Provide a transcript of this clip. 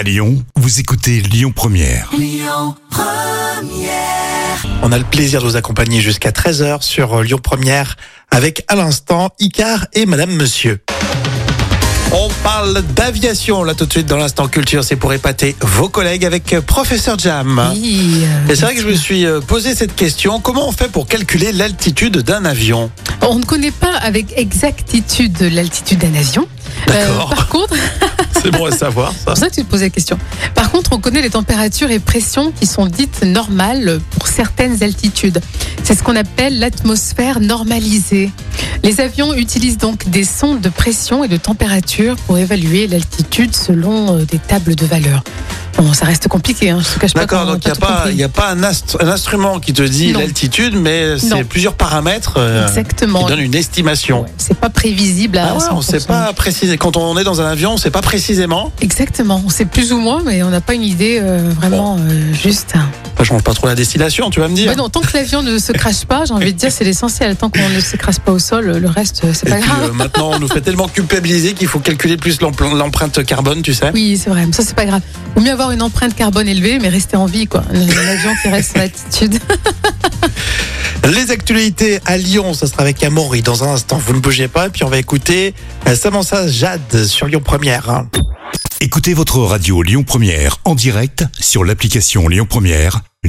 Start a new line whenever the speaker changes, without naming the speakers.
À Lyon, vous écoutez Lyon Première.
On a le plaisir de vous accompagner jusqu'à 13h sur euh, Lyon Première avec à l'instant Icar et Madame Monsieur. On parle d'aviation là tout de suite dans l'instant culture, c'est pour épater vos collègues avec euh, Professeur Jam.
Oui, euh,
Et c'est vrai que je me suis posé cette question, comment on fait pour calculer l'altitude d'un avion?
On ne connaît pas avec exactitude l'altitude d'un avion.
D'accord.
par contre,
C'est bon à savoir
c'est pour ça que tu te posais la question. Par contre, on connaît les températures et pressions qui sont dites normales pour certaines altitudes. C'est ce qu'on appelle l'atmosphère normalisée. Les avions utilisent donc des sondes de pression et de température pour évaluer l'altitude selon euh, des tables de valeur. Bon, ça reste compliqué, hein, je te cache pas.
D'accord, donc il n'y a, pas- a un, ast- un instrument qui te dit
Non.
l'altitude, mais c'est
Non.
plusieurs paramètres euh,
Exactement.
qui donnent une estimation.
Ouais, C'est pas prévisible à
Ah ouais, on ne
100%.
sait pas préciser. Quand on est dans un avion, on ne sait pas précisément.
Exactement, on sait plus ou moins, mais on n'a pas une idée euh, vraiment euh, juste.
Ça change pas trop la destination, tu vas me dire.
Bah non, tant que l'avion ne se crache pas, j'ai envie de dire c'est l'essentiel. Tant qu'on ne se crache pas au sol, le reste c'est pas
puis
grave.
euh, maintenant, on nous fait tellement culpabiliser qu'il faut calculer plus l'empreinte carbone, tu sais.
Oui, c'est vrai, mais ça c'est pas grave. Vaut mieux avoir une empreinte carbone élevée, mais rester en vie, quoi. Un, avion qui reste en altitude.
Les actualités à Lyon, ça sera avec Amaury dans un instant. Vous ne bougez pas, et puis on va écouter euh, Samantha Jade sur Lyon Première.
Écoutez votre radio Lyon Première en direct sur l'application Lyon Première,